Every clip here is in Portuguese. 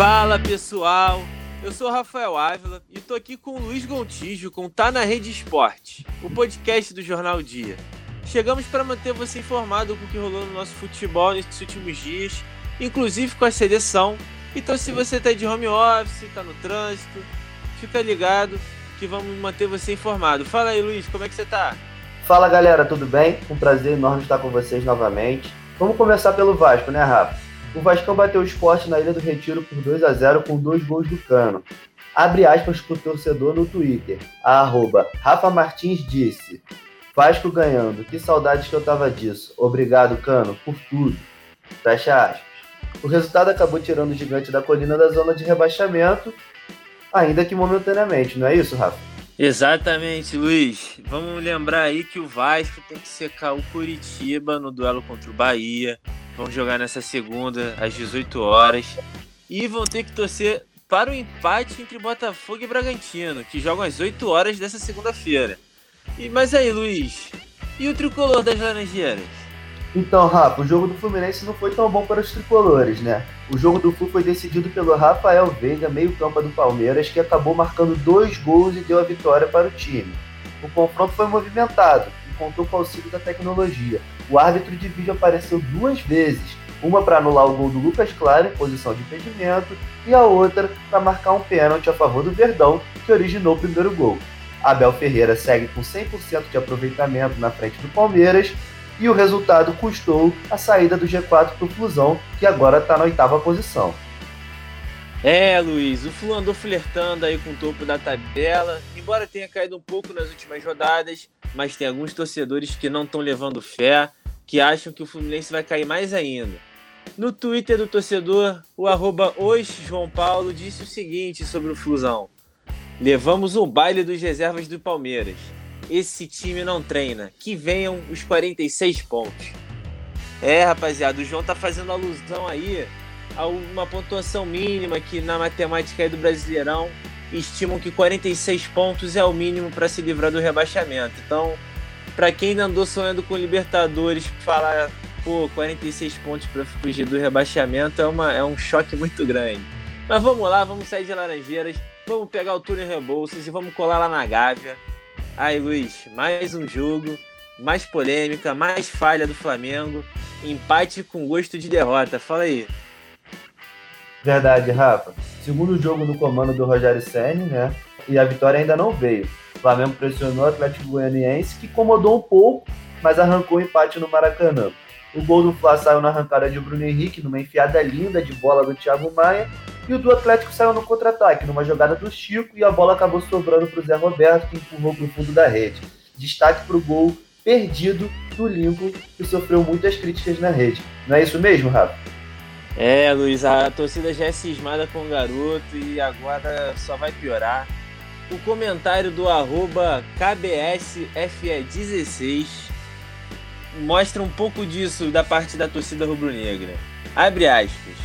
Fala pessoal, eu sou Rafael Ávila e tô aqui com o Luiz Gontijo com Tá na Rede Esporte, o podcast do Jornal Dia. Chegamos para manter você informado com o que rolou no nosso futebol nesses últimos dias, inclusive com a seleção. Então se você tá de home office, tá no trânsito, fica ligado que vamos manter você informado. Fala aí Luiz, como é que você tá? Fala galera, tudo bem? Um prazer enorme estar com vocês novamente. Vamos começar pelo Vasco, né, Rafa? O Vascão bateu o esporte na Ilha do Retiro por 2 a 0 com dois gols do Cano. Abre aspas para o torcedor no Twitter. A arroba Rafa Martins disse: Vasco ganhando, que saudades que eu tava disso. Obrigado, Cano, por tudo. Fecha aspas. O resultado acabou tirando o gigante da colina da zona de rebaixamento, ainda que momentaneamente, não é isso, Rafa? Exatamente, Luiz. Vamos lembrar aí que o Vasco tem que secar o Curitiba no duelo contra o Bahia. Vão jogar nessa segunda, às 18 horas. E vão ter que torcer para o empate entre Botafogo e Bragantino, que jogam às 8 horas dessa segunda-feira. E Mas aí, Luiz, e o tricolor das Laranjeiras? Então, Rafa, o jogo do Fluminense não foi tão bom para os tricolores, né? O jogo do Flu foi decidido pelo Rafael Veiga, meio-campo do Palmeiras, que acabou marcando dois gols e deu a vitória para o time. O confronto foi movimentado contou com o auxílio da tecnologia o árbitro de vídeo apareceu duas vezes, uma para anular o gol do Lucas Claro em posição de impedimento e a outra para marcar um pênalti a favor do Verdão, que originou o primeiro gol. Abel Ferreira segue com 100% de aproveitamento na frente do Palmeiras e o resultado custou a saída do G4 para o Flusão, que agora está na oitava posição. É, Luiz, o Flu andou flertando aí com o topo da tabela, embora tenha caído um pouco nas últimas rodadas, mas tem alguns torcedores que não estão levando fé que acham que o Fluminense vai cair mais ainda. No Twitter do torcedor, o arroba Paulo disse o seguinte sobre o Flusão. Levamos um baile dos reservas do Palmeiras. Esse time não treina. Que venham os 46 pontos. É, rapaziada, o João tá fazendo alusão aí uma pontuação mínima que na matemática do Brasileirão estimam que 46 pontos é o mínimo para se livrar do rebaixamento. Então, para quem ainda andou sonhando com Libertadores, falar, pô, 46 pontos para fugir do rebaixamento é, uma, é um choque muito grande. Mas vamos lá, vamos sair de Laranjeiras, vamos pegar o túnel Rebouças e vamos colar lá na Gávea. Aí, Luiz, mais um jogo, mais polêmica, mais falha do Flamengo, empate com gosto de derrota. Fala aí. Verdade, Rafa. Segundo jogo no comando do Rogério Senni, né? E a vitória ainda não veio. O Flamengo pressionou o Atlético Goianiense, que incomodou um pouco, mas arrancou o empate no Maracanã. O gol do Fla saiu na arrancada de Bruno Henrique, numa enfiada linda de bola do Thiago Maia, e o do Atlético saiu no contra-ataque, numa jogada do Chico, e a bola acabou sobrando para o Zé Roberto, que empurrou para o fundo da rede. Destaque para o gol perdido do Lincoln, que sofreu muitas críticas na rede. Não é isso mesmo, Rafa? É, Luiz, a torcida já é cismada com o garoto e agora só vai piorar o comentário do arroba KBSFE16 mostra um pouco disso da parte da torcida rubro-negra. Abre aspas.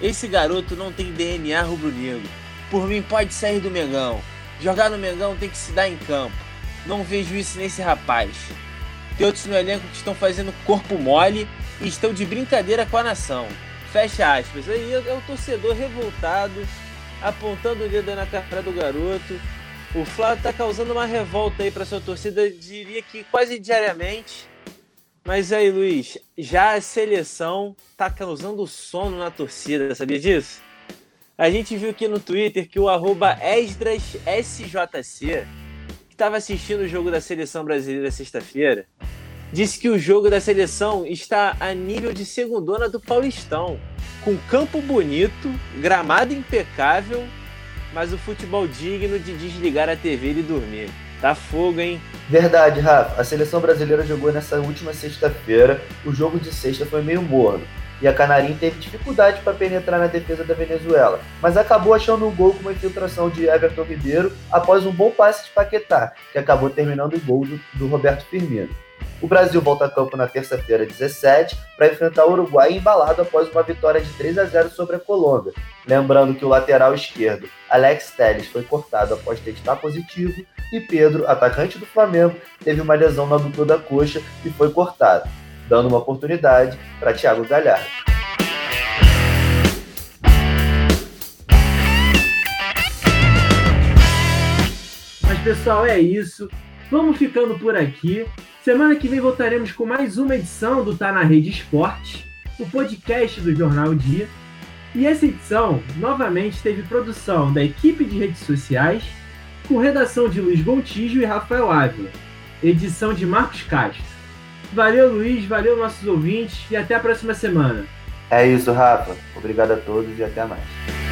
Esse garoto não tem DNA rubro-negro. Por mim pode sair do Mengão. Jogar no Mengão tem que se dar em campo. Não vejo isso nesse rapaz. Tem outros no elenco que estão fazendo corpo mole e estão de brincadeira com a nação. Fecha aspas. Aí é o torcedor revoltado, apontando o dedo na cara do garoto o Flávio tá causando uma revolta aí para sua torcida, diria que quase diariamente. Mas aí, Luiz, já a seleção tá causando sono na torcida, sabia disso? A gente viu aqui no Twitter que o EsdrasSJC, que estava assistindo o jogo da seleção brasileira sexta-feira, disse que o jogo da seleção está a nível de segundona do Paulistão, com campo bonito, gramado impecável mas o futebol digno de desligar a TV e dormir. Tá fogo, hein? Verdade, Rafa. A seleção brasileira jogou nessa última sexta-feira. O jogo de sexta foi meio morno. E a Canarinho teve dificuldade para penetrar na defesa da Venezuela, mas acabou achando um gol com uma infiltração de Everton Ribeiro após um bom passe de Paquetá, que acabou terminando o gol do, do Roberto Firmino. O Brasil volta a campo na terça-feira, 17, para enfrentar o Uruguai embalado após uma vitória de 3 a 0 sobre a Colômbia. Lembrando que o lateral esquerdo, Alex Telles, foi cortado após testar positivo e Pedro, atacante do Flamengo, teve uma lesão na dupla da coxa e foi cortado, dando uma oportunidade para Thiago Galhardo. pessoal, é isso. Vamos ficando por aqui. Semana que vem voltaremos com mais uma edição do Tá na Rede Esporte, o podcast do Jornal Dia. E essa edição, novamente, teve produção da equipe de redes sociais, com redação de Luiz Gontijo e Rafael Ávila, edição de Marcos Castro. Valeu, Luiz, valeu, nossos ouvintes, e até a próxima semana. É isso, Rafa. Obrigado a todos e até mais.